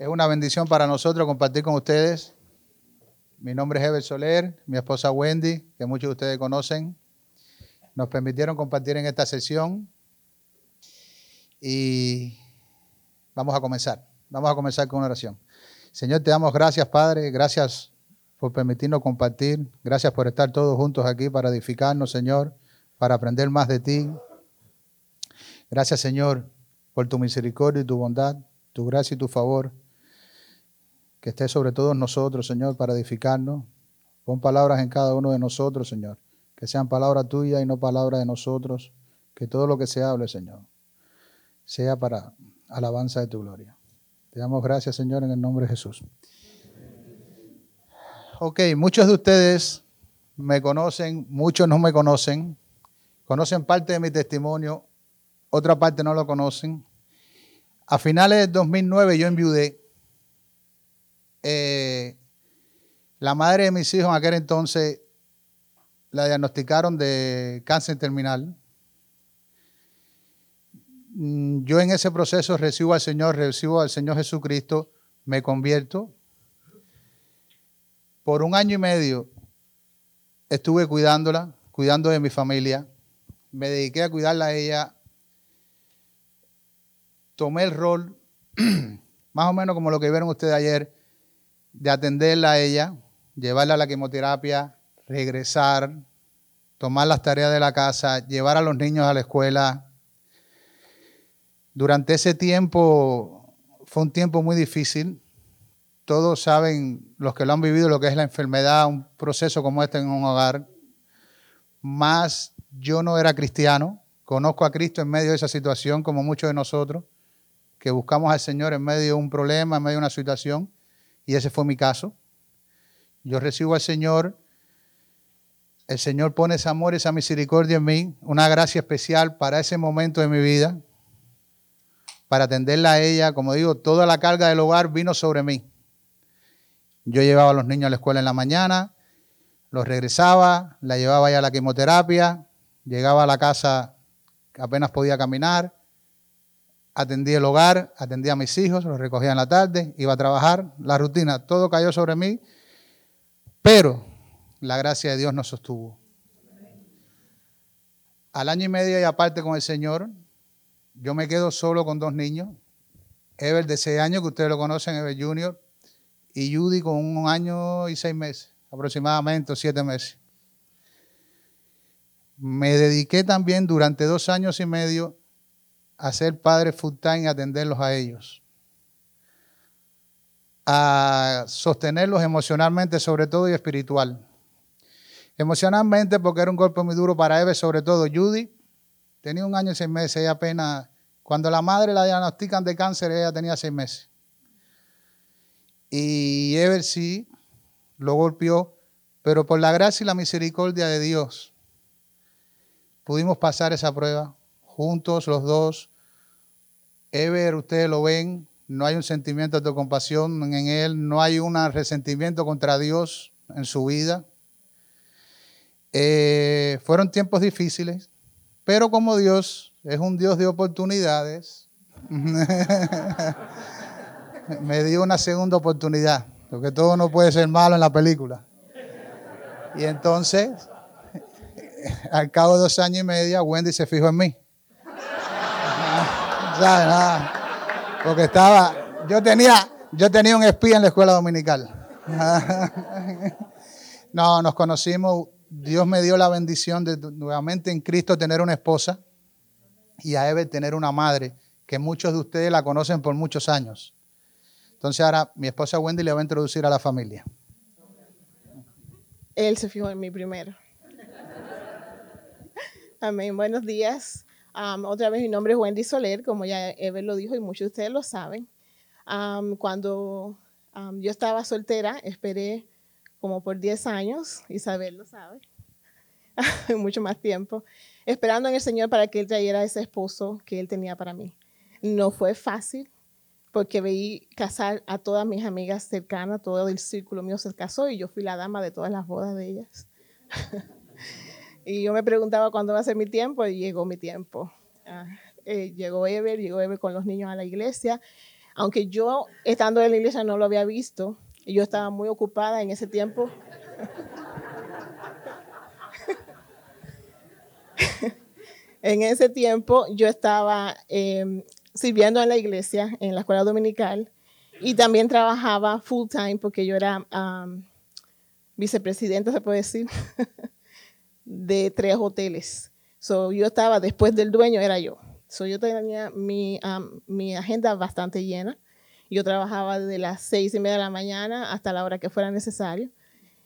Es una bendición para nosotros compartir con ustedes. Mi nombre es Ever Soler, mi esposa Wendy, que muchos de ustedes conocen. Nos permitieron compartir en esta sesión y vamos a comenzar. Vamos a comenzar con una oración. Señor, te damos gracias, Padre. Gracias por permitirnos compartir. Gracias por estar todos juntos aquí para edificarnos, Señor, para aprender más de ti. Gracias, Señor, por tu misericordia y tu bondad, tu gracia y tu favor que esté sobre todos nosotros, Señor, para edificarnos. Pon palabras en cada uno de nosotros, Señor. Que sean palabras tuyas y no palabras de nosotros. Que todo lo que se hable, Señor, sea para alabanza de tu gloria. Te damos gracias, Señor, en el nombre de Jesús. Ok, muchos de ustedes me conocen, muchos no me conocen. Conocen parte de mi testimonio, otra parte no lo conocen. A finales de 2009 yo enviudé eh, la madre de mis hijos en aquel entonces la diagnosticaron de cáncer terminal. Mm, yo en ese proceso recibo al Señor, recibo al Señor Jesucristo, me convierto. Por un año y medio estuve cuidándola, cuidando de mi familia. Me dediqué a cuidarla a ella. Tomé el rol, más o menos como lo que vieron ustedes ayer, de atenderla a ella, llevarla a la quimioterapia, regresar, tomar las tareas de la casa, llevar a los niños a la escuela. Durante ese tiempo fue un tiempo muy difícil. Todos saben, los que lo han vivido, lo que es la enfermedad, un proceso como este en un hogar. Más yo no era cristiano. Conozco a Cristo en medio de esa situación, como muchos de nosotros, que buscamos al Señor en medio de un problema, en medio de una situación. Y ese fue mi caso. Yo recibo al Señor. El Señor pone ese amor, esa misericordia en mí, una gracia especial para ese momento de mi vida, para atenderla a ella. Como digo, toda la carga del hogar vino sobre mí. Yo llevaba a los niños a la escuela en la mañana, los regresaba, la llevaba ya a la quimioterapia, llegaba a la casa apenas podía caminar, atendí el hogar, atendí a mis hijos, los recogía en la tarde, iba a trabajar, la rutina, todo cayó sobre mí, pero la gracia de Dios nos sostuvo. Al año y medio y aparte con el Señor, yo me quedo solo con dos niños, Ever de seis años, que ustedes lo conocen, Ever Junior, y Judy con un año y seis meses, aproximadamente, siete meses. Me dediqué también durante dos años y medio a ser padre full time y atenderlos a ellos. A sostenerlos emocionalmente sobre todo y espiritual. Emocionalmente porque era un golpe muy duro para Eve, sobre todo Judy. Tenía un año y seis meses, ella apenas, cuando la madre la diagnostican de cáncer, ella tenía seis meses. Y Ever sí lo golpeó, pero por la gracia y la misericordia de Dios pudimos pasar esa prueba juntos los dos, Ever, ustedes lo ven, no hay un sentimiento de compasión en él, no hay un resentimiento contra Dios en su vida. Eh, fueron tiempos difíciles, pero como Dios es un Dios de oportunidades, me dio una segunda oportunidad, porque todo no puede ser malo en la película. Y entonces, al cabo de dos años y medio, Wendy se fijó en mí. Porque estaba, yo tenía, yo tenía un espía en la escuela dominical. No, nos conocimos, Dios me dio la bendición de nuevamente en Cristo tener una esposa y a Eve tener una madre, que muchos de ustedes la conocen por muchos años. Entonces ahora mi esposa Wendy le va a introducir a la familia. Él se fijó en mí primero. Amén. Buenos días otra vez, mi nombre es Wendy Soler, como ya Ever lo dijo y muchos de ustedes lo saben. cuando yo estaba soltera, esperé como por 10 años, Isabel lo sabe, mucho más tiempo, esperando en el Señor para que Él trayera ese esposo que Él tenía para mí. No fue fácil, porque veí casar a todas mis amigas cercanas, todo el círculo mío se casó y yo fui la dama de todas las bodas de ellas. Y yo me preguntaba cuándo va a ser mi tiempo y llegó mi tiempo. Ah, eh, llegó Ever, llegó Ever con los niños a la iglesia. Aunque yo, estando en la iglesia, no lo había visto, yo estaba muy ocupada en ese tiempo. en ese tiempo yo estaba em, sirviendo en la iglesia, en la escuela dominical, y también trabajaba full time porque yo era vicepresidenta, se puede decir, de tres hoteles. So, yo estaba, después del dueño era yo. So, yo tenía mi, mi agenda bastante llena. Yo trabajaba desde las seis y media de la mañana hasta la hora que fuera necesario.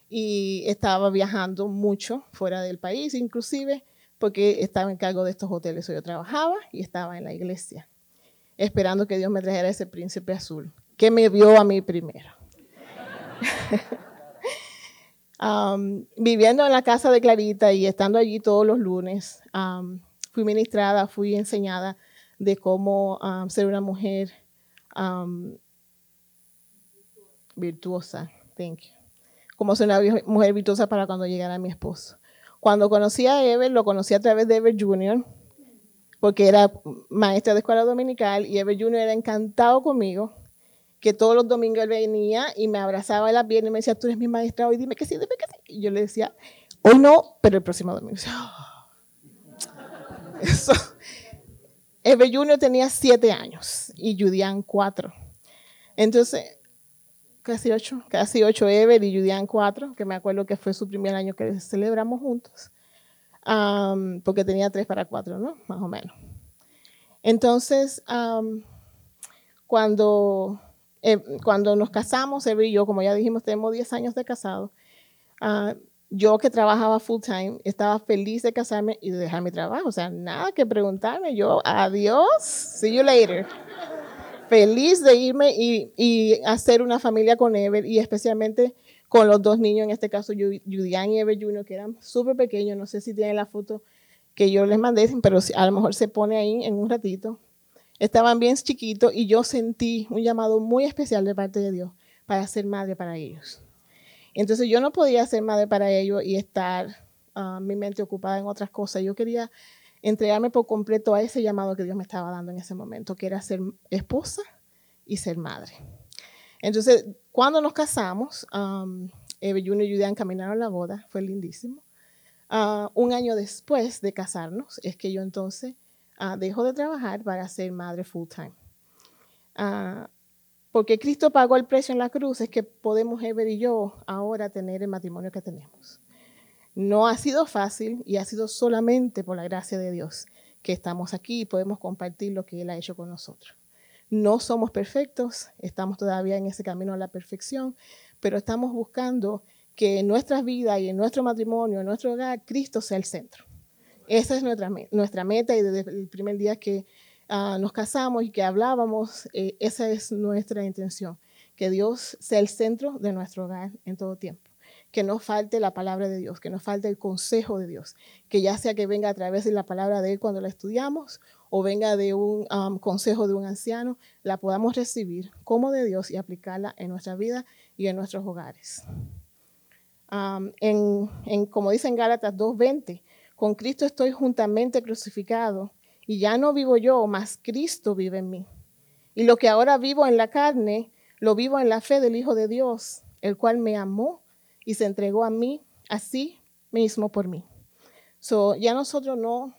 Y estaba viajando mucho fuera del país, inclusive porque estaba en cargo de estos hoteles. So, yo trabajaba y estaba en la iglesia, esperando que Dios me trajera ese príncipe azul, que me vio a mí primero. Um, viviendo en la casa de Clarita y estando allí todos los lunes, um, fui ministrada, fui enseñada de cómo um, ser una mujer virtuosa. Thank you. Cómo ser una mujer virtuosa para cuando llegara mi esposo. Cuando conocí a Ever, lo conocí a través de Ever Jr., porque era maestra de escuela dominical y Ever Jr. era encantado conmigo que todos los domingos él venía y me abrazaba en la pierna y me decía, tú eres mi maestra hoy, dime que sí, dime que sí. Y yo le decía, hoy no, pero el próximo domingo. Eso. Eve Junior tenía siete años y Judian cuatro. Entonces, casi ocho, casi ocho Ever y Judian cuatro, que me acuerdo que fue su primer año que celebramos juntos, porque tenía tres para cuatro, ¿no? Más o menos. Entonces, cuando eh, cuando nos casamos, él y yo, como ya dijimos, tenemos 10 años de casado. Ah, yo que trabajaba full time, estaba feliz de casarme y de dejar mi trabajo. O sea, nada que preguntarme. Yo, adiós, see you later. feliz de irme y, y, hacer una familia con Ever y especialmente con los dos niños, en este caso Julian y Ever Jr., que eran súper pequeños. No sé si tienen la foto que yo les mandé, pero a lo mejor se pone ahí en un ratito. Estaban bien chiquitos y yo sentí un llamado muy especial de parte de Dios para ser madre para ellos. Entonces yo no podía ser madre para ellos y estar ah, mi mente ocupada en otras cosas. Yo quería entregarme por completo a ese llamado que Dios me estaba dando en ese momento, que era ser esposa y ser madre. Entonces, cuando nos casamos, um, Eve Junior y Julián caminaron la boda, fue lindísimo. Ah, un año después de casarnos, es que yo entonces uh, dejo de trabajar para ser madre full time. Ah, porque Cristo pagó el precio en la cruz, es que podemos Ever y yo ahora tener el matrimonio que tenemos. No ha sido fácil y ha sido solamente por la gracia de Dios que estamos aquí y podemos compartir lo que Él ha hecho con nosotros. No somos perfectos, estamos todavía en ese camino a la perfección, pero estamos buscando que en nuestras vidas y en nuestro matrimonio, en nuestro hogar, Cristo sea el centro. Esa es nuestra, nuestra meta y desde el primer día que ah, nos casamos y que hablábamos, eh, esa es nuestra intención, que Dios sea el centro de nuestro hogar en todo tiempo. Que no falte la palabra de Dios, que no falte el consejo de Dios, que ya sea que venga a través de la palabra de Él cuando la estudiamos o venga de un consejo de un anciano, la podamos recibir como de Dios y aplicarla en nuestra vida y en nuestros hogares. en, en, como dice en Gálatas 2.20, con Cristo estoy juntamente crucificado y ya no vivo yo, mas Cristo vive en mí. Y lo que ahora vivo en la carne, lo vivo en la fe del Hijo de Dios, el cual me amó y se entregó a mí así mismo por mí. So, ya nosotros no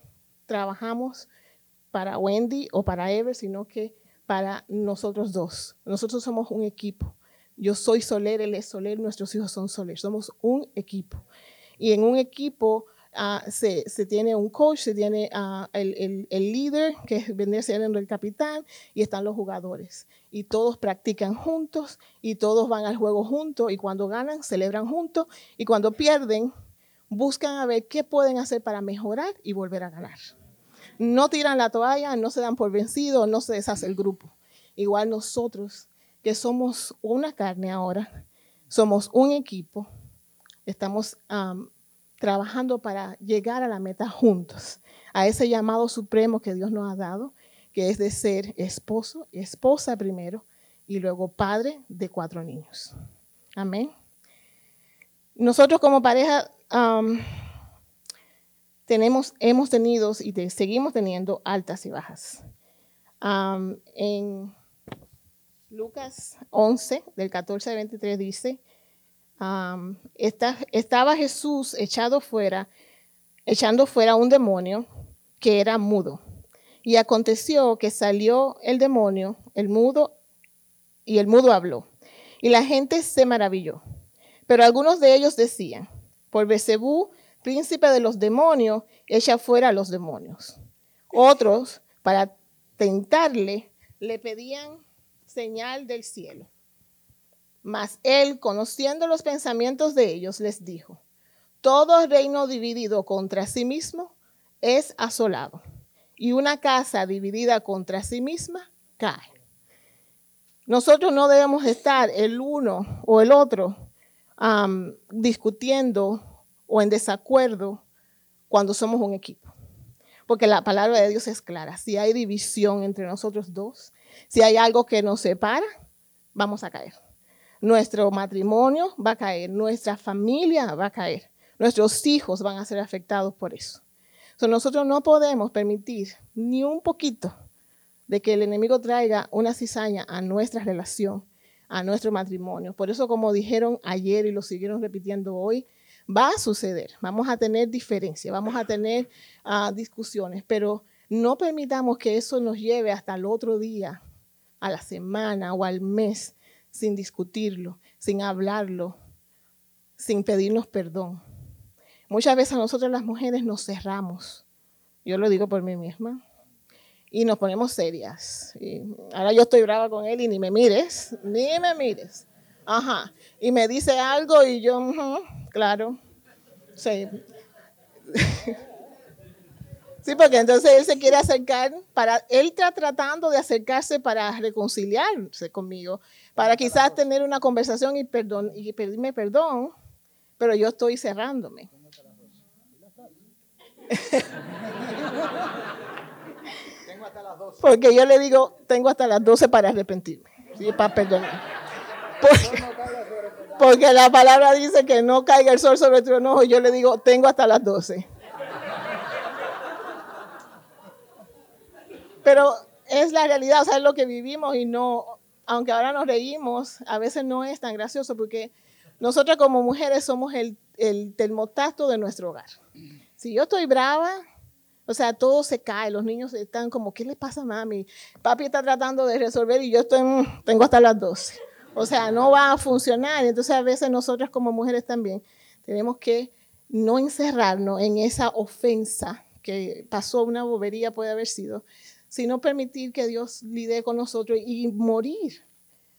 trabajamos para Wendy o para Ever, sino que para nosotros dos. Nosotros somos un equipo. Yo soy Soler, él es Soler, nuestros hijos son Soler. Somos un equipo. Y en un equipo Ah, se, tiene un coach, se tiene ah, el, líder, que viene siendo el capitán, y están los jugadores. Y todos practican juntos, y todos van al juego juntos, y cuando ganan, celebran juntos, y cuando pierden, buscan a ver qué pueden hacer para mejorar y volver a ganar. No tiran la toalla, no se dan por vencidos, no se deshace el grupo. Igual nosotros, que somos una carne ahora, somos un equipo, estamos trabajando para llegar a la meta juntos, a ese llamado supremo que Dios nos ha dado, que es de ser esposo, esposa primero y luego padre de cuatro niños. Amén. Nosotros como pareja tenemos, hemos tenido y seguimos teniendo altas y bajas. en, Lucas 11, del 14 al 23 dice, estaba Jesús echado fuera, echando fuera un demonio que era mudo. Y aconteció que salió el demonio, el mudo, y el mudo habló. Y la gente se maravilló. Pero algunos de ellos decían, por Besebú, príncipe de los demonios, echa fuera a los demonios. Otros, para tentarle, le pedían señal del cielo. Mas él, conociendo los pensamientos de ellos, les dijo, todo reino dividido contra sí mismo es asolado, y una casa dividida contra sí misma cae. Nosotros no debemos estar el uno o el otro discutiendo o en desacuerdo cuando somos un equipo. Porque la palabra de Dios es clara. Si hay división entre nosotros dos, si hay algo que nos separa, vamos a caer. Nuestro matrimonio va a caer, nuestra familia va a caer, nuestros hijos van a ser afectados por eso. nosotros no podemos permitir ni un poquito de que el enemigo traiga una cizaña a nuestra relación, a nuestro matrimonio. Por eso, como dijeron ayer y lo siguieron repitiendo hoy, va a suceder. Vamos a tener diferencias, vamos a tener ah, discusiones, pero no permitamos que eso nos lleve hasta el otro día, a la semana o al mes, sin discutirlo, sin hablarlo, sin pedirnos perdón. Muchas veces nosotros las mujeres nos cerramos. Yo lo digo por mí misma y nos ponemos serias. Y ahora yo estoy brava con él y ni me mires, ni me mires. Ajá. Y me dice algo y yo, claro. Sí. Sí, porque entonces él se quiere acercar para, él está tratando de acercarse para reconciliarse conmigo, para quizás tener una conversación y, perdón, y pedirme perdón, pero yo estoy cerrándome. Porque yo le digo, tengo hasta las 12 para arrepentirme, para perdonar. Porque, la palabra dice que no caiga el sol sobre tu enojo y yo le digo, tengo hasta las 12. Pero es la realidad, o sea, es lo que vivimos y no, aunque ahora nos reímos, a veces no es tan gracioso porque nosotras como mujeres somos el, el de nuestro hogar. Si yo estoy brava, o sea, todo se cae, los niños están como, ¿qué le pasa a mami? Papi está tratando de resolver y yo estoy, mm, tengo hasta las 12. O sea, no va a funcionar. Entonces a veces nosotras como mujeres también tenemos que no encerrarnos en esa ofensa que pasó, una bobería puede haber sido, sino permitir que Dios lidie con nosotros y morir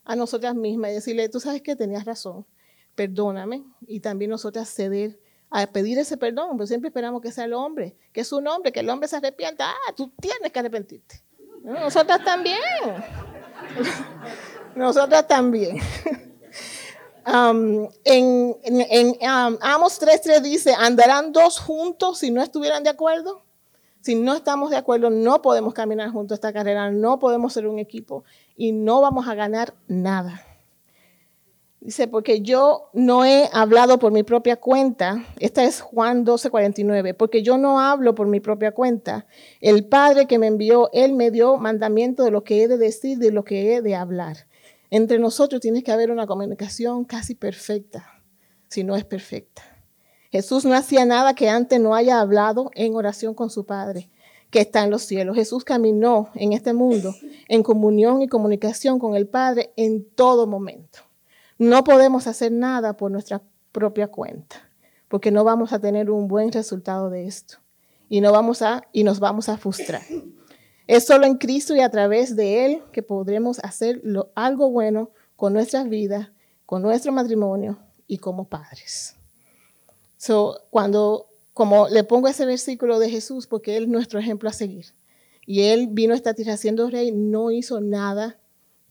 a nosotras mismas y decirle, tú sabes que tenías razón, perdóname, y también nosotras ceder a pedir ese perdón, pero siempre esperamos que sea el hombre, que es un hombre, que el hombre se arrepienta. Ah, tú tienes que arrepentirte. Nosotras también. Nosotras también. Um, en, en, um, Amos 3.3 dice, ¿andarán dos juntos si no estuvieran de acuerdo? Si no estamos de acuerdo, no podemos caminar juntos esta carrera, no podemos ser un equipo y no vamos a ganar nada. Dice, porque yo no he hablado por mi propia cuenta. Esta es Juan 12, 49. Porque yo no hablo por mi propia cuenta. El Padre que me envió, Él me dio mandamiento de lo que he de decir, de lo que he de hablar. Entre nosotros tiene que haber una comunicación casi perfecta, si no es perfecta. Jesús no hacía nada que antes no haya hablado en oración con su Padre que está en los cielos. Jesús caminó en este mundo en comunión y comunicación con el Padre en todo momento. No podemos hacer nada por nuestra propia cuenta, porque no vamos a tener un buen resultado de esto y no vamos a y nos vamos a frustrar. Es solo en Cristo y a través de él que podremos hacer algo bueno con nuestras vidas, con nuestro matrimonio y como padres. So, cuando como le pongo ese versículo de Jesús porque él es nuestro ejemplo a seguir. Y él vino a esta tierra siendo rey, no hizo nada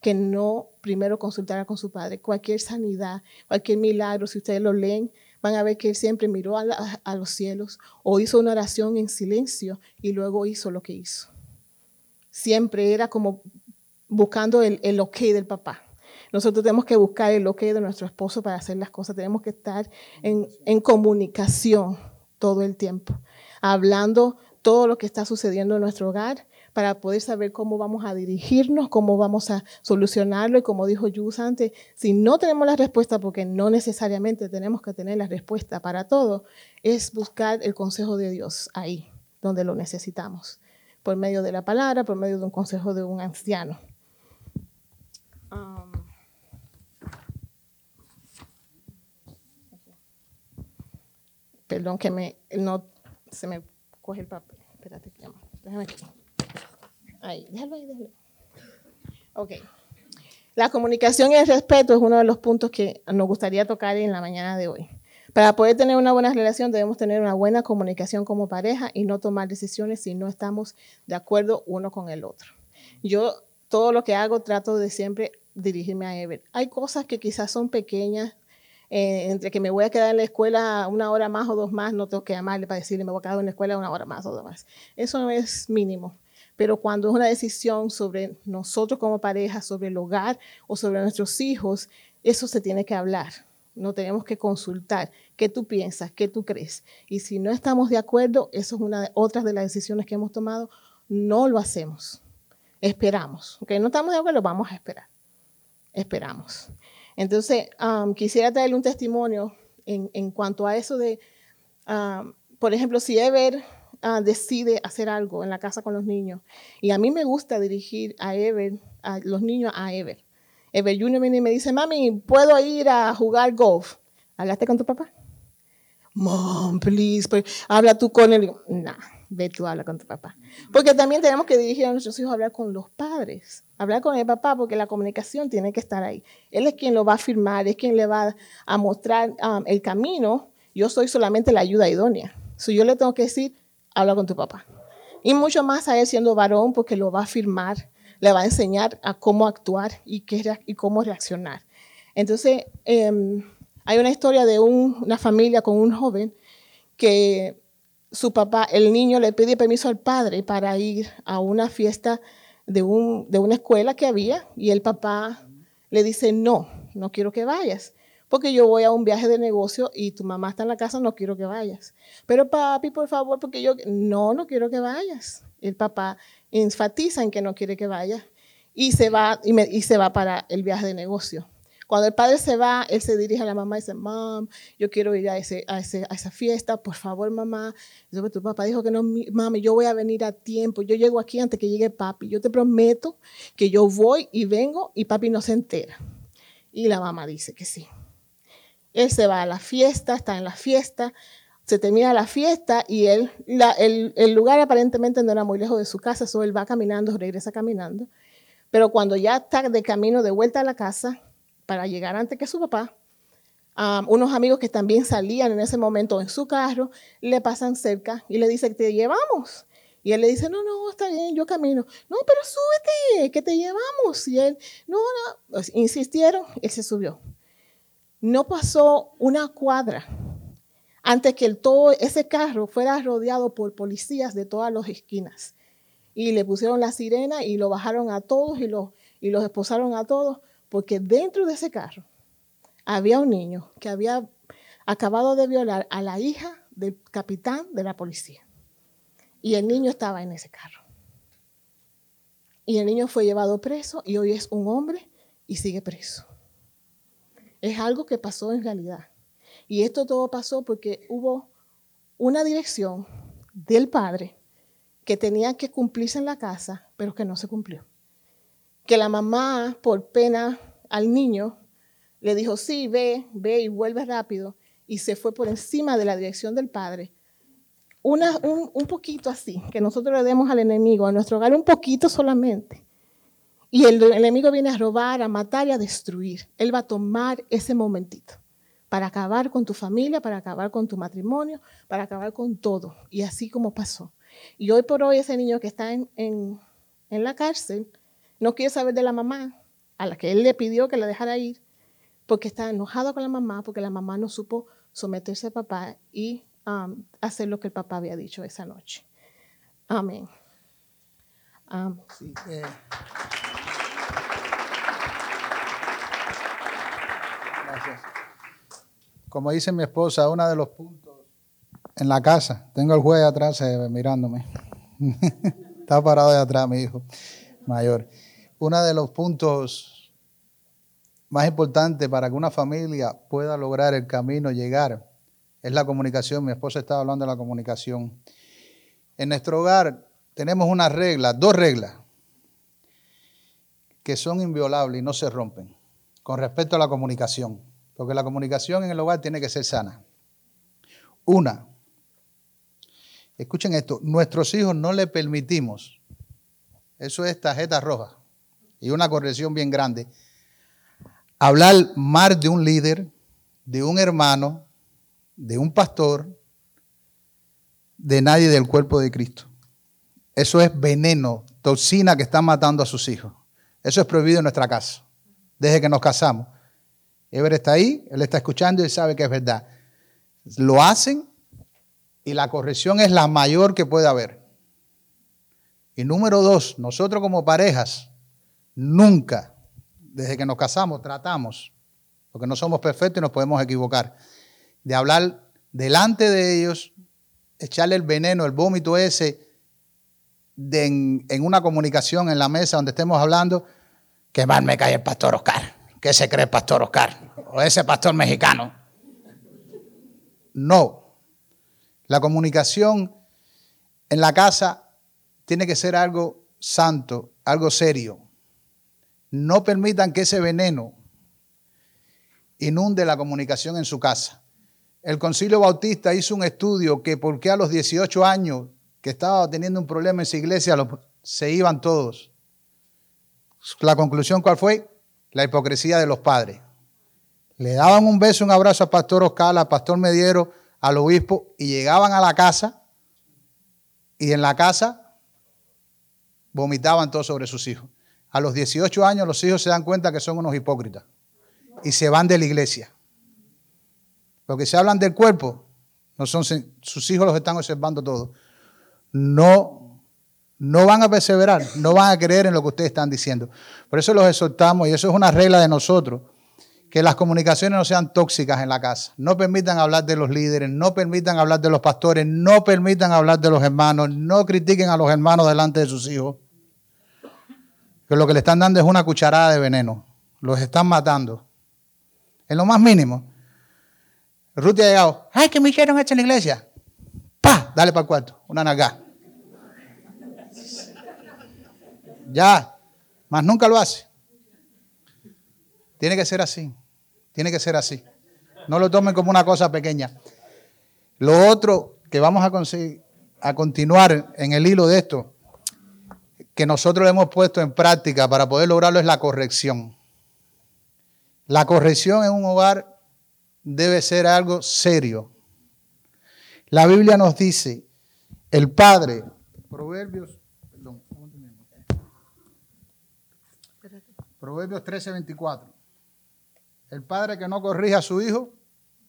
que no primero consultara con su padre. Cualquier sanidad, cualquier milagro, si ustedes lo leen, van a ver que él siempre miró a, los cielos o hizo una oración en silencio y luego hizo lo que hizo. Siempre era como buscando el, el ok del papá. Nosotros tenemos que buscar el ok de nuestro esposo para hacer las cosas. Tenemos que estar en, comunicación todo el tiempo, hablando todo lo que está sucediendo en nuestro hogar para poder saber cómo vamos a dirigirnos, cómo vamos a solucionarlo. Y como dijo Jus antes, si no tenemos la respuesta, porque no necesariamente tenemos que tener la respuesta para todo, es buscar el consejo de Dios ahí, donde lo necesitamos, por medio de la palabra, por medio de un consejo de un anciano. Um, perdón que me, no, se me coge el papel. Espérate, déjame aquí. Ahí, déjalo ahí, déjalo. Ok. La comunicación y el respeto es uno de los puntos que nos gustaría tocar en la mañana de hoy. Para poder tener una buena relación debemos tener una buena comunicación como pareja y no tomar decisiones si no estamos de acuerdo uno con el otro. Yo todo lo que hago trato de siempre dirigirme a Ever. Hay cosas que quizás son pequeñas, eh, entre que me voy a quedar en la escuela una hora más o dos más, no tengo que llamarle para decirle me voy a quedar en la escuela una hora más o dos más. Eso no es mínimo. Pero cuando es una decisión sobre nosotros como pareja, sobre el hogar o sobre nuestros hijos, eso se tiene que hablar. No tenemos que consultar qué tú piensas, qué tú crees. Y si no estamos de acuerdo, eso es una de otras de las decisiones que hemos tomado, no lo hacemos. Esperamos. Okay, no estamos de acuerdo, vamos a esperar. Esperamos. Entonces, um, quisiera traerle un testimonio en, cuanto a eso de, um, por ejemplo, si Ever uh, decide hacer algo en la casa con los niños, y a mí me gusta dirigir a Ever, a los niños a Ever. Ever Junior viene y me dice, mami, ¿puedo ir a jugar golf? ¿Hablaste con tu papá? Mom, please, pues, habla tú con él. No, ve tú, habla con tu papá. Porque también tenemos que dirigir a nuestros hijos a hablar con los padres, hablar con el papá, porque la comunicación tiene que estar ahí. Él es quien lo va a firmar, es quien le va a mostrar um, el camino. Yo soy solamente la ayuda idónea. Si yo le tengo que decir, habla con tu papá. Y mucho más a él siendo varón, porque lo va a firmar, le va a enseñar a cómo actuar y, qué, y cómo reaccionar. Entonces, em, hay una historia de una familia con un joven que su papá, el niño le pide permiso al padre para ir a una fiesta de, un, de una escuela que había y el papá le dice, no, no quiero que vayas, porque yo voy a un viaje de negocio y tu mamá está en la casa, no quiero que vayas. Pero papi, por favor, porque yo, no, no quiero que vayas. El papá enfatiza en que no quiere que vayas y se va, y se va para el viaje de negocio. Cuando el padre se va, él se dirige a la mamá y dice, mam, yo quiero ir a, ese, a, ese, a esa fiesta, por favor, mamá. Dice, tu papá dijo que no, mami, yo voy a venir a tiempo, yo llego aquí antes que llegue papi, yo te prometo que yo voy y vengo y papi no se entera. Y la mamá dice que sí. Él se va a la fiesta, está en la fiesta, se termina la fiesta y él, el, el, lugar aparentemente no era muy lejos de su casa, solo él va caminando, regresa caminando. Pero cuando ya está de camino de vuelta a la casa, para llegar antes que su papá, unos amigos que también salían en ese momento en su carro, le pasan cerca y le dicen, te llevamos. Y él le dice, no, no, está bien, yo camino. No, pero súbete, que te llevamos. Y él, no, no, pues, insistieron, él se subió. No pasó una cuadra antes que el, todo ese carro fuera rodeado por policías de todas las esquinas. Y le pusieron la sirena y lo bajaron a todos y, lo, y los esposaron a todos porque dentro de ese carro había un niño que había acabado de violar a la hija del capitán de la policía. Y el niño estaba en ese carro. Y el niño fue llevado preso y hoy es un hombre y sigue preso. Es algo que pasó en realidad. Y esto todo pasó porque hubo una dirección del padre que tenía que cumplirse en la casa, pero que no se cumplió que la mamá, por pena al niño, le dijo, sí, ve, ve y vuelve rápido, y se fue por encima de la dirección del padre. Una, un, poquito así, que nosotros le demos al enemigo, a nuestro hogar, un poquito solamente. Y el, el enemigo viene a robar, a matar y a destruir. Él va a tomar ese momentito para acabar con tu familia, para acabar con tu matrimonio, para acabar con todo. Y así como pasó. Y hoy por hoy ese niño que está en, en, en la cárcel, no quiere saber de la mamá, a la que él le pidió que la dejara ir, porque está enojado con la mamá, porque la mamá no supo someterse al papá y um, hacer lo que el papá había dicho esa noche. Amén. Um, eh. Gracias. Como dice mi esposa, uno de los puntos en la casa, tengo el juez atrás eh, mirándome. Está parado de atrás, mi hijo mayor. Uno de los puntos más importantes para que una familia pueda lograr el camino, llegar, es la comunicación. Mi esposa estaba hablando de la comunicación. En nuestro hogar tenemos una regla, dos reglas, que son inviolables y no se rompen con respecto a la comunicación. Porque la comunicación en el hogar tiene que ser sana. Una, escuchen esto, nuestros hijos no le permitimos, eso es tarjeta roja y una corrección bien grande, hablar mal de un líder, de un hermano, de un pastor, de nadie del cuerpo de Cristo. Eso es veneno, toxina que está matando a sus hijos. Eso es prohibido en nuestra casa, desde que nos casamos. Ever está ahí, él está escuchando y sabe que es verdad. Lo hacen y la corrección es la mayor que puede haber. Y número dos, nosotros como parejas, nunca, desde que nos casamos, tratamos, porque no somos perfectos y nos podemos equivocar, de hablar delante de ellos, echarle el veneno, el vómito ese, en, una comunicación en la mesa donde estemos hablando, que mal me cae el pastor Oscar, que se cree el pastor Oscar, o ese pastor mexicano. No. La comunicación en la casa tiene que ser algo santo, algo serio. No permitan que ese veneno inunde la comunicación en su casa. El Concilio Bautista hizo un estudio que porque a los 18 años que estaba teniendo un problema en su iglesia se iban todos. La conclusión cuál fue? La hipocresía de los padres. Le daban un beso, un abrazo al pastor Oscar, al pastor Mediero, al obispo y llegaban a la casa y en la casa vomitaban todo sobre sus hijos. A los 18 años los hijos se dan cuenta que son unos hipócritas y se van de la iglesia. Porque si hablan del cuerpo, no son, sus hijos los están observando todos. No, no van a perseverar, no van a creer en lo que ustedes están diciendo. Por eso los exhortamos, y eso es una regla de nosotros, que las comunicaciones no sean tóxicas en la casa. No permitan hablar de los líderes, no permitan hablar de los pastores, no permitan hablar de los hermanos, no critiquen a los hermanos delante de sus hijos que lo que le están dando es una cucharada de veneno. Los están matando. En lo más mínimo. Ruth ha llegado. ¡Ay, que me hicieron esto en la iglesia! ¡Pah! Dale para el cuarto. Una nalga. Ya. Más nunca lo hace. Tiene que ser así. Tiene que ser así. No lo tomen como una cosa pequeña. Lo otro que vamos a, a continuar en el hilo de esto que nosotros hemos puesto en práctica para poder lograrlo es la corrección. La corrección en un hogar debe ser algo serio. La Biblia nos dice, el Padre, Proverbios, perdón, Proverbios 13, 24. El padre que no corrige a su hijo,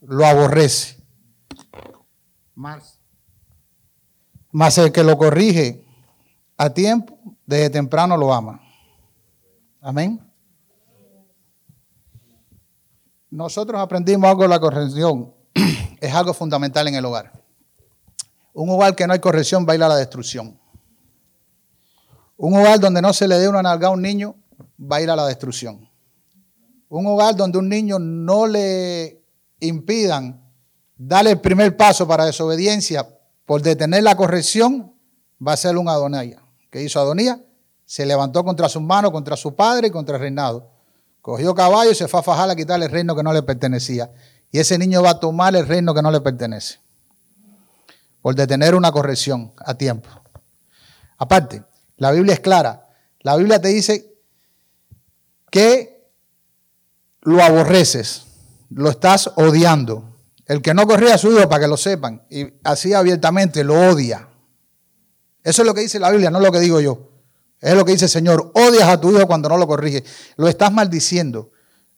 lo aborrece. Más, más el que lo corrige a tiempo, desde temprano lo ama. Amén. Nosotros aprendimos algo de la corrección. es algo fundamental en el hogar. Un hogar que no hay corrección va a ir a la destrucción. Un hogar donde no se le dé una nalga a un niño va a ir a la destrucción. Un hogar donde un niño no le impidan darle el primer paso para desobediencia por detener la corrección va a ser un Adonai. ¿Qué hizo Adonía? Se levantó contra su mano, contra su padre y contra el reinado. Cogió caballo y se fue a fajar a quitarle el reino que no le pertenecía. Y ese niño va a tomar el reino que no le pertenece. Por detener una corrección a tiempo. Aparte, la Biblia es clara. La Biblia te dice que lo aborreces, lo estás odiando. El que no corría a su hijo, para que lo sepan, y así abiertamente lo odia. Eso es lo que dice la Biblia, no lo que digo yo. Es lo que dice el Señor. Odias a tu hijo cuando no lo corrige. Lo estás maldiciendo.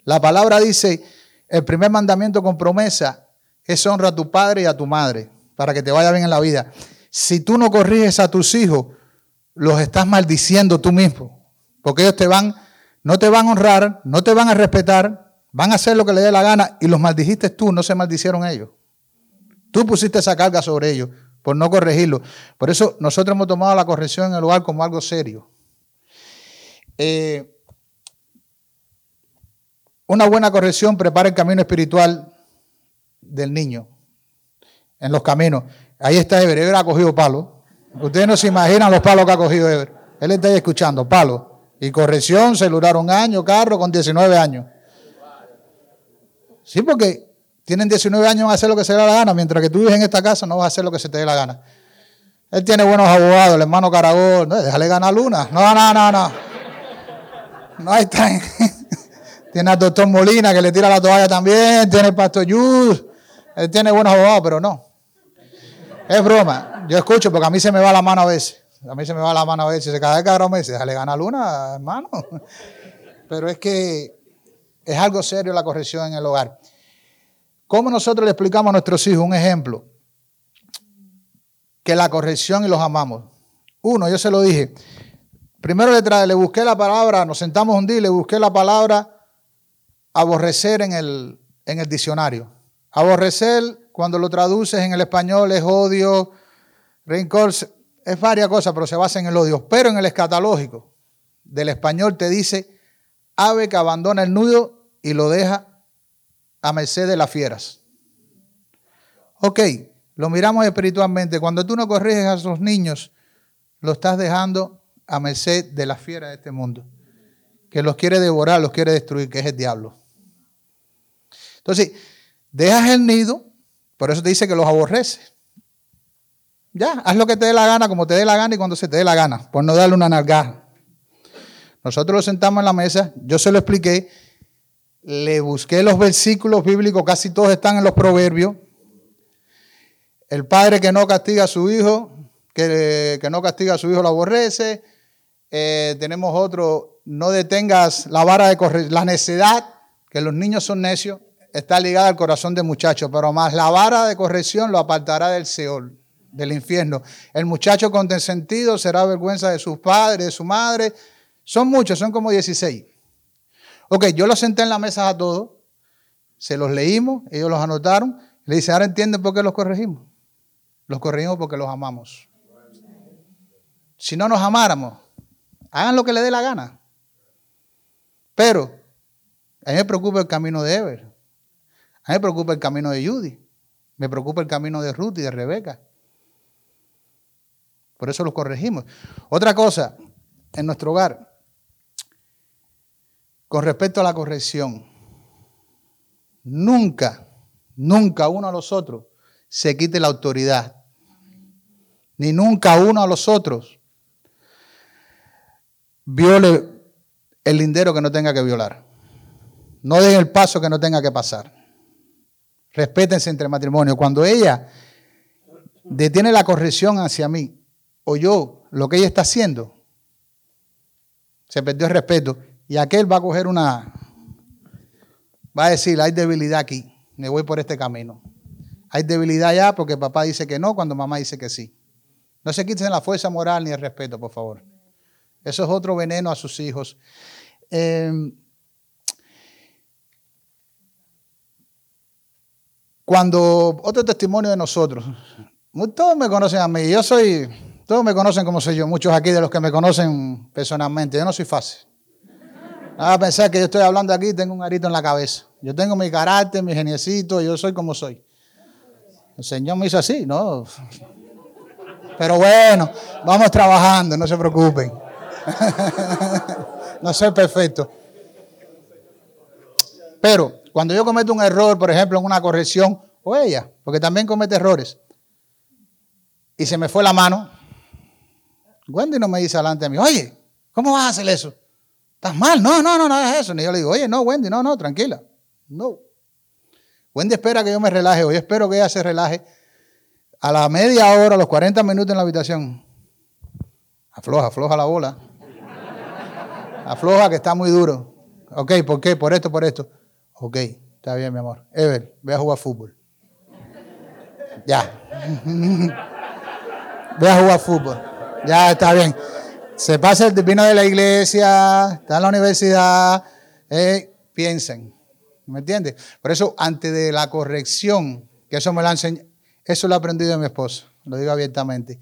La palabra dice, el primer mandamiento con promesa es honra a tu padre y a tu madre para que te vaya bien en la vida. Si tú no corriges a tus hijos, los estás maldiciendo tú mismo. Porque ellos te van, no te van a honrar, no te van a respetar, van a hacer lo que les dé la gana y los maldijiste tú, no se maldicieron ellos. Tú pusiste esa carga sobre ellos por no corregirlo. Por eso nosotros hemos tomado la corrección en el hogar como algo serio. Eh, una buena corrección prepara el camino espiritual del niño en los caminos. Ahí está Ever. Ever ha cogido palo. Ustedes no se imaginan los palos que ha cogido Ever. Él está ahí escuchando, palo. Y corrección, celular un año, carro con 19 años. Sí, porque tienen 19 años a hacer lo que se le da la gana, mientras que tú vives en esta casa no vas a hacer lo que se te dé la gana. Él tiene buenos abogados, el hermano Caragol, no, déjale ganar luna. No, no, no, no. No hay time. Tiene al doctor Molina que le tira la toalla también. Tiene el pastor Yus. Él tiene buenos abogados, pero no. Es broma. Yo escucho porque a mí se me va la mano a veces. A mí se me va la mano a veces. Se cae el cabrón me dice, déjale ganar luna, hermano. Pero es que es algo serio la corrección en el hogar. ¿Cómo nosotros le explicamos a nuestros hijos un ejemplo? Que la corrección y los amamos. Uno, yo se lo dije. Primero le, le busqué la palabra, nos sentamos un día y le busqué la palabra aborrecer en el, en el diccionario. Aborrecer, cuando lo traduces en el español, es odio, rencor, es varias cosas, pero se basa en el odio. Pero en el escatológico del español te dice ave que abandona el nudo y lo deja a merced de las fieras. Ok, lo miramos espiritualmente. Cuando tú no corriges a esos niños, lo estás dejando a merced de las fieras de este mundo, que los quiere devorar, los quiere destruir, que es el diablo. Entonces, dejas el nido, por eso te dice que los aborrece. Ya, haz lo que te dé la gana, como te dé la gana y cuando se te dé la gana, por no darle una nalgada. Nosotros lo sentamos en la mesa, yo se lo expliqué, le busqué los versículos bíblicos, casi todos están en los proverbios. El padre que no castiga a su hijo, que, no castiga a su hijo lo aborrece. Eh, tenemos otro, no detengas la vara de correr, la necedad, que los niños son necios está ligada al corazón del muchacho, pero más la vara de corrección lo apartará del Seol, del infierno. El muchacho con sentido será vergüenza de sus padres, de su madre. Son muchos, son como 16. Ok, yo los senté en la mesa a todos, se los leímos, ellos los anotaron. Le dice, ahora entienden por qué los corregimos. Los corregimos porque los amamos. Si no nos amáramos, hagan lo que les dé la gana. Pero a mí me preocupa el camino de Ever. A mí me preocupa el camino de Judy. Me preocupa el camino de Ruth y de Rebeca. Por eso los corregimos. Otra cosa, en nuestro hogar, con respecto a la corrección, nunca, nunca uno a los otros se quite la autoridad. Ni nunca uno a los otros viole el lindero que no tenga que violar. No deje el paso que no tenga que pasar. Respétense entre matrimonio. Cuando ella detiene la corrección hacia mí, o yo, lo que ella está haciendo, se perdió el respeto. Y aquel va a coger una, va a decir, hay debilidad aquí, me voy por este camino. Hay debilidad ya porque papá dice que no cuando mamá dice que sí. No se quiten la fuerza moral ni el respeto, por favor. Eso es otro veneno a sus hijos. Eh, Cuando otro testimonio de nosotros, todos me conocen a mí, yo soy, todos me conocen como soy yo, muchos aquí de los que me conocen personalmente, yo no soy fácil. Nada a pensar que yo estoy hablando aquí y tengo un arito en la cabeza. Yo tengo mi carácter, mi geniecito, yo soy como soy. El Señor me hizo así, ¿no? Pero bueno, vamos trabajando, no se preocupen. no soy perfecto. Pero cuando yo cometo un error, por ejemplo, en una corrección, o ella, porque también comete errores, y se me fue la mano, Wendy no me dice delante de mí, oye, ¿cómo vas a hacer eso? ¿Estás mal? No, no, no, no es eso. Ni yo le digo, oye, no, Wendy, no, no, tranquila. No. Wendy espera que yo me relaje, o espero que ella se relaje. A la media hora, a los 40 minutos en la habitación, afloja, afloja la bola. Afloja que está muy duro. Ok, ¿por qué? Por esto, por esto. Ok, está bien, mi amor. Ever, ve a jugar fútbol. Ya. ve a jugar fútbol. Ya está bien. Se pasa el vino de la iglesia, está en la universidad. Eh, piensen. ¿Me entiendes? Por eso, antes de la corrección, que eso me lo enseñado, eso lo he aprendido de mi esposo. lo digo abiertamente.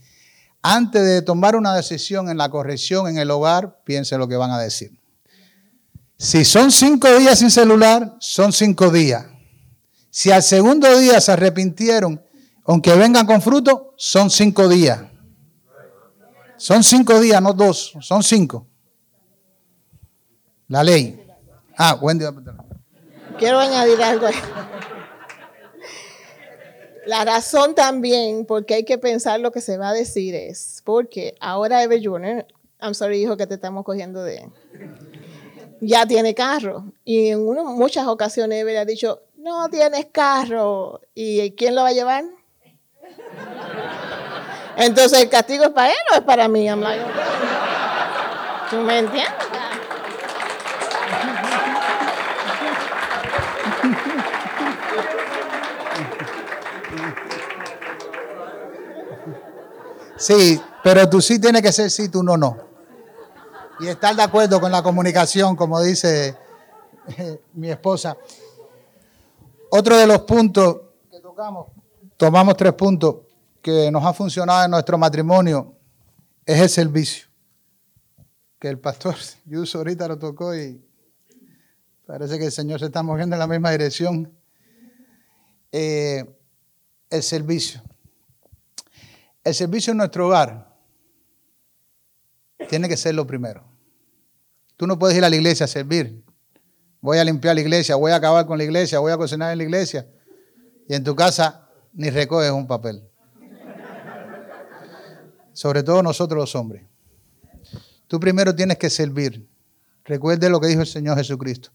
Antes de tomar una decisión en la corrección en el hogar, piense lo que van a decir. Si son cinco días sin celular, son cinco días. Si al segundo día se arrepintieron, aunque vengan con fruto, son cinco días. Son cinco días, no dos, son cinco. La ley. Ah, Wendy. Quiero añadir algo. La razón también porque hay que pensar lo que se va a decir es porque ahora Eve Jr., I'm sorry hijo que te estamos cogiendo de ya tiene carro. Y en muchas ocasiones Eve le ha dicho, no tienes carro. ¿Y quién lo va a llevar? Entonces, ¿el castigo es para él o es para mí? ¿Tú me entiendes? Sí, pero tú sí tienes que ser sí, tú no, no. Y estar de acuerdo con la comunicación, como dice eh, mi esposa. Otro de los puntos que tocamos, tomamos tres puntos que nos ha funcionado en nuestro matrimonio, es el servicio. Que el pastor Yuso ahorita lo tocó y parece que el Señor se está moviendo en la misma dirección. Eh, el servicio. El servicio en nuestro hogar tiene que ser lo primero. Tú no puedes ir a la iglesia a servir. Voy a limpiar la iglesia, voy a acabar con la iglesia, voy a cocinar en la iglesia. Y en tu casa ni recoges un papel. Sobre todo nosotros los hombres. Tú primero tienes que servir. Recuerde lo que dijo el Señor Jesucristo.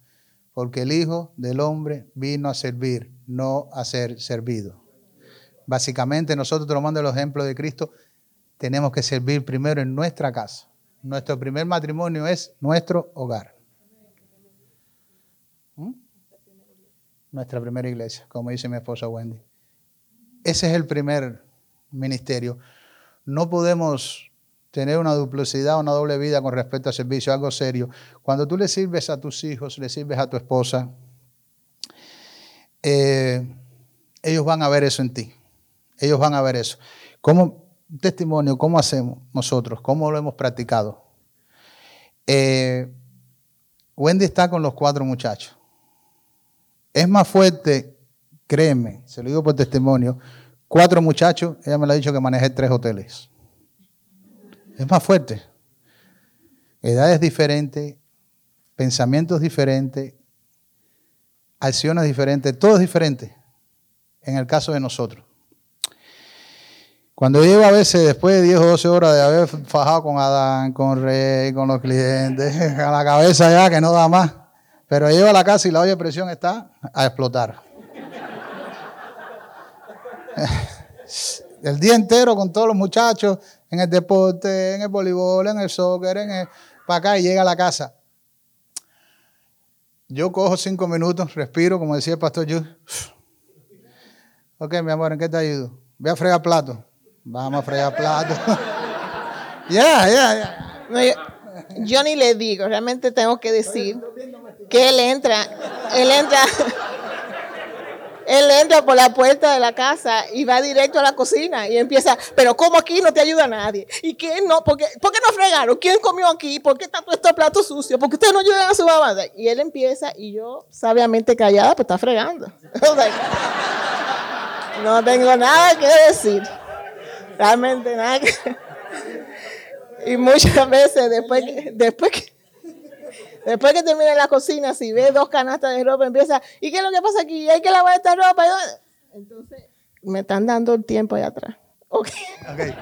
Porque el Hijo del Hombre vino a servir, no a ser servido. Básicamente nosotros tomando el ejemplo de Cristo, tenemos que servir primero en nuestra casa. Nuestro primer matrimonio es nuestro hogar. ¿Mm? Nuestra primera iglesia, como dice mi esposa Wendy. Ese es el primer ministerio. No podemos tener una duplicidad, una doble vida con respecto al servicio, algo serio. Cuando tú le sirves a tus hijos, le sirves a tu esposa, eh, ellos van a ver eso en ti. Ellos van a ver eso. ¿Cómo, testimonio, cómo hacemos nosotros? ¿Cómo lo hemos practicado? Eh, Wendy está con los cuatro muchachos. Es más fuerte, créeme, se lo digo por testimonio, cuatro muchachos, ella me lo ha dicho que manejé tres hoteles. Es más fuerte. Edades diferentes, pensamientos diferentes, acciones diferentes, todo es diferente en el caso de nosotros. Cuando llego a veces, después de 10 o 12 horas de haber fajado con Adán, con Rey, con los clientes, a la cabeza ya que no da más, pero llego a la casa y la olla de presión está a explotar. El día entero con todos los muchachos en el deporte, en el voleibol, en el soccer, en el, para acá y llega a la casa. Yo cojo cinco minutos, respiro, como decía el pastor Yu. Ok, mi amor, ¿en qué te ayudo? Voy a fregar plato. Vamos a fregar plato. Ya, ya, ya. Yo ni le digo, realmente tengo que decir que él entra, él entra, él entra por la puerta de la casa y va directo a la cocina y empieza, pero ¿cómo aquí no te ayuda nadie? ¿Y quién no? ¿Por qué, ¿por qué no fregaron? ¿Quién comió aquí? ¿Por qué está todo este plato sucio? ¿Por qué ustedes no ayudan a su mamá? Y él empieza y yo, sabiamente callada, pues está fregando. no tengo nada que decir. Realmente nada. Y muchas veces después que, después que, después que termina la cocina, si ve dos canastas de ropa, empieza, ¿y qué es lo que pasa aquí? ¿Hay que lavar esta ropa? Entonces, me están dando el tiempo ahí atrás. Okay.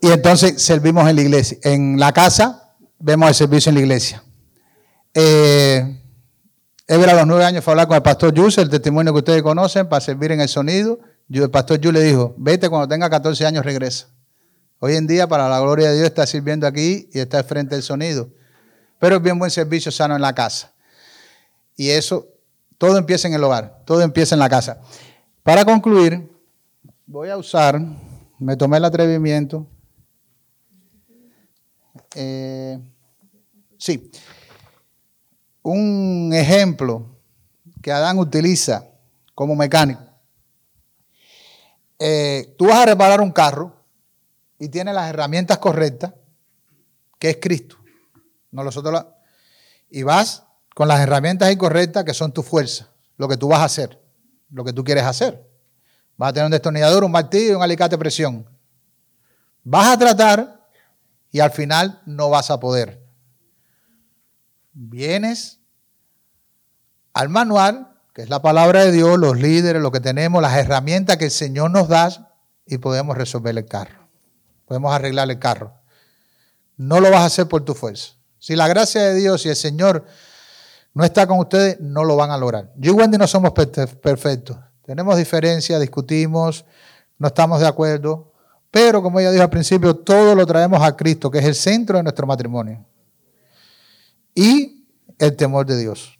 Y entonces servimos en la iglesia. En la casa vemos el servicio en la iglesia. Eh, Ever a los nueve años fue hablar con el pastor Yus, el testimonio que ustedes conocen, para servir en el sonido. El pastor Yu le dijo, vete cuando tenga 14 años regresa. Hoy en día, para la gloria de Dios, está sirviendo aquí y está frente del sonido. Pero es bien buen servicio sano en la casa. Y eso, todo empieza en el hogar, todo empieza en la casa. Para concluir, voy a usar, me tomé el atrevimiento. Eh, sí, un ejemplo que Adán utiliza como mecánico eh, tú vas a reparar un carro y tienes las herramientas correctas, que es Cristo. No nosotros y vas con las herramientas incorrectas que son tu fuerza, lo que tú vas a hacer, lo que tú quieres hacer. Vas a tener un destornillador, un martillo y un alicate de presión. Vas a tratar y al final no vas a poder. Vienes al manual, que es la palabra de Dios, los líderes, lo que tenemos, las herramientas que el Señor nos da y podemos resolver el carro. Podemos arreglar el carro. No lo vas a hacer por tu fuerza. Si la gracia de Dios y el Señor no está con ustedes, no lo van a lograr. Yo y Wendy no somos perfectos. Tenemos diferencias, discutimos, no estamos de acuerdo. Pero como ella dijo al principio, todo lo traemos a Cristo, que es el centro de nuestro matrimonio. Y el temor de Dios.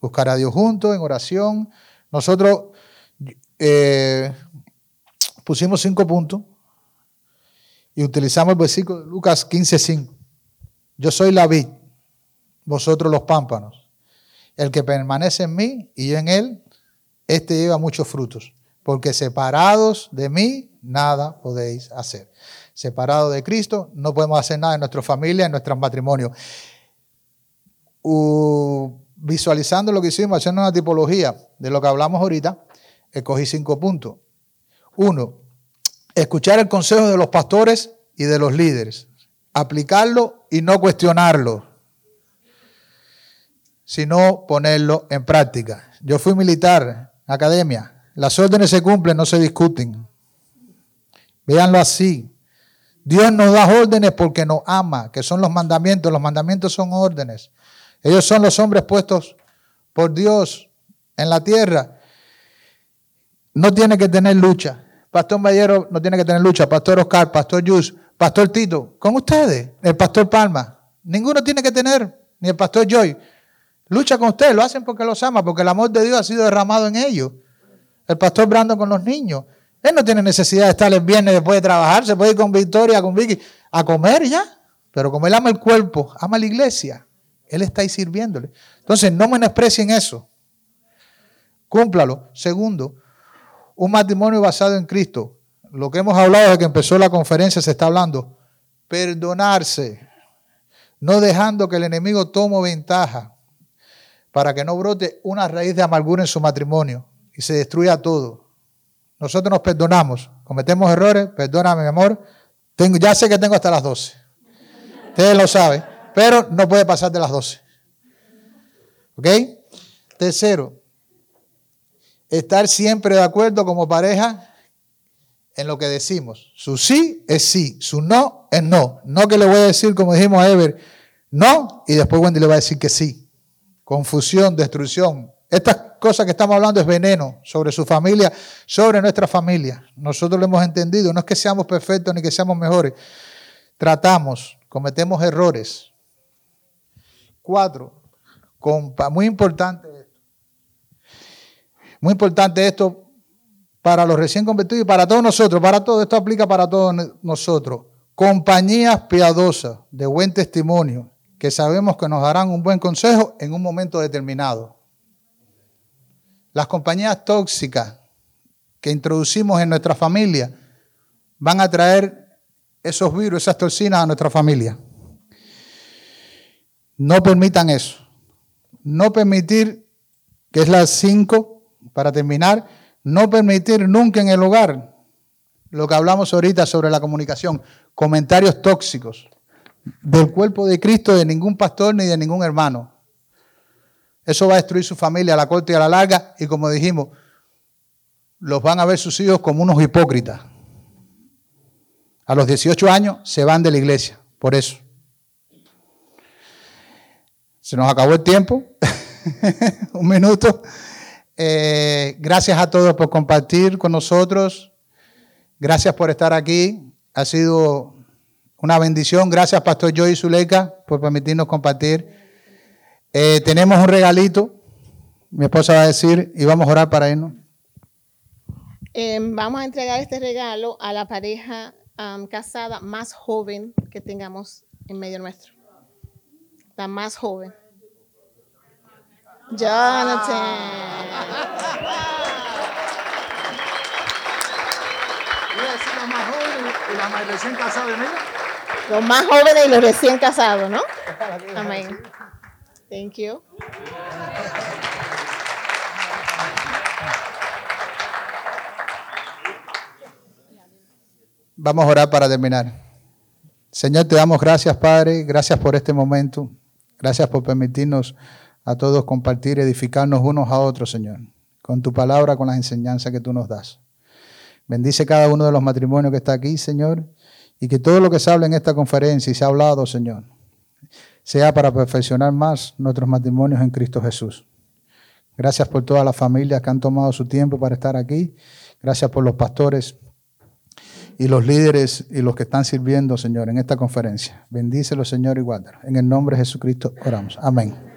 Buscar a Dios juntos en oración. Nosotros eh, pusimos cinco puntos y utilizamos el versículo de Lucas 15:5. Yo soy la vid, vosotros los pámpanos. El que permanece en mí y yo en él, este lleva muchos frutos, porque separados de mí nada podéis hacer. Separados de Cristo no podemos hacer nada en nuestra familia, en nuestro matrimonio. visualizando lo que hicimos, haciendo una tipología de lo que hablamos ahorita, escogí cinco puntos. Uno, escuchar el consejo de los pastores y de los líderes, aplicarlo y no cuestionarlo, sino ponerlo en práctica. Yo fui militar, academia, las órdenes se cumplen, no se discuten. Véanlo así. Dios nos da órdenes porque nos ama, que son los mandamientos. Los mandamientos son órdenes. Ellos son los hombres puestos por Dios en la tierra. No tiene que tener lucha. Pastor Mayero no tiene que tener lucha. Pastor Oscar, Pastor Yus, Pastor Tito, con ustedes. El Pastor Palma. Ninguno tiene que tener, ni el Pastor Joy. Lucha con ustedes, lo hacen porque los ama, porque el amor de Dios ha sido derramado en ellos. El Pastor Brando con los niños. Él no tiene necesidad de estar el viernes después de trabajar, se puede ir con Victoria, con Vicky, a comer ya. Pero como él ama el cuerpo, ama la iglesia, él está ahí sirviéndole. Entonces, no menosprecien eso. Cúmplalo. Segundo, un matrimonio basado en Cristo. Lo que hemos hablado desde que empezó la conferencia se está hablando. Perdonarse. No dejando que el enemigo tome ventaja para que no brote una raíz de amargura en su matrimonio y se destruya todo. Nosotros nos perdonamos, cometemos errores, perdóname mi amor. Tengo, ya sé que tengo hasta las 12. Ustedes lo saben, pero no puede pasar de las 12. ¿Ok? Tercero, estar siempre de acuerdo como pareja en lo que decimos. Su sí es sí, su no es no. No que le voy a decir, como dijimos a Ever, no, y después Wendy le va a decir que sí. Confusión, destrucción. Estas cosas que estamos hablando es veneno sobre su familia, sobre nuestra familia. Nosotros lo hemos entendido. No es que seamos perfectos ni que seamos mejores. Tratamos, cometemos errores. Cuatro, muy importante muy importante esto para los recién convertidos y para todos nosotros, para todo esto aplica para todos nosotros. Compañías piadosas de buen testimonio que sabemos que nos darán un buen consejo en un momento determinado. Las compañías tóxicas que introducimos en nuestra familia van a traer esos virus, esas toxinas a nuestra familia. No permitan eso. No permitir, que es las cinco, para terminar, no permitir nunca en el hogar lo que hablamos ahorita sobre la comunicación, comentarios tóxicos del cuerpo de Cristo, de ningún pastor ni de ningún hermano. Eso va a destruir su familia a la corta y a la larga y como dijimos, los van a ver sus hijos como unos hipócritas. A los 18 años se van de la iglesia, por eso. Se nos acabó el tiempo, un minuto. Eh, gracias a todos por compartir con nosotros. Gracias por estar aquí. Ha sido una bendición. Gracias, Pastor Joey Zuleika, por permitirnos compartir. Eh, tenemos un regalito. Mi esposa va a decir y vamos a orar para irnos. Em, vamos a entregar este regalo a la pareja casada más joven que tengamos en medio nuestro. La más joven. Jonathan. Y más recién. Los más jóvenes y los recién casados, ¿no? Amén. Thank you. Vamos a orar para terminar. Señor, te damos gracias, Padre. Gracias por este momento. Gracias por permitirnos a todos compartir, edificarnos unos a otros, Señor, con tu palabra, con las enseñanzas que tú nos das. Bendice cada uno de los matrimonios que está aquí, Señor, y que todo lo que se habla en esta conferencia y se ha hablado, Señor, sea para perfeccionar más nuestros matrimonios en Cristo Jesús. Gracias por todas las familias que han tomado su tiempo para estar aquí. Gracias por los pastores y los líderes y los que están sirviendo, Señor, en esta conferencia. Bendícelo, Señor, y guárdalo. En el nombre de Jesucristo oramos. Amén.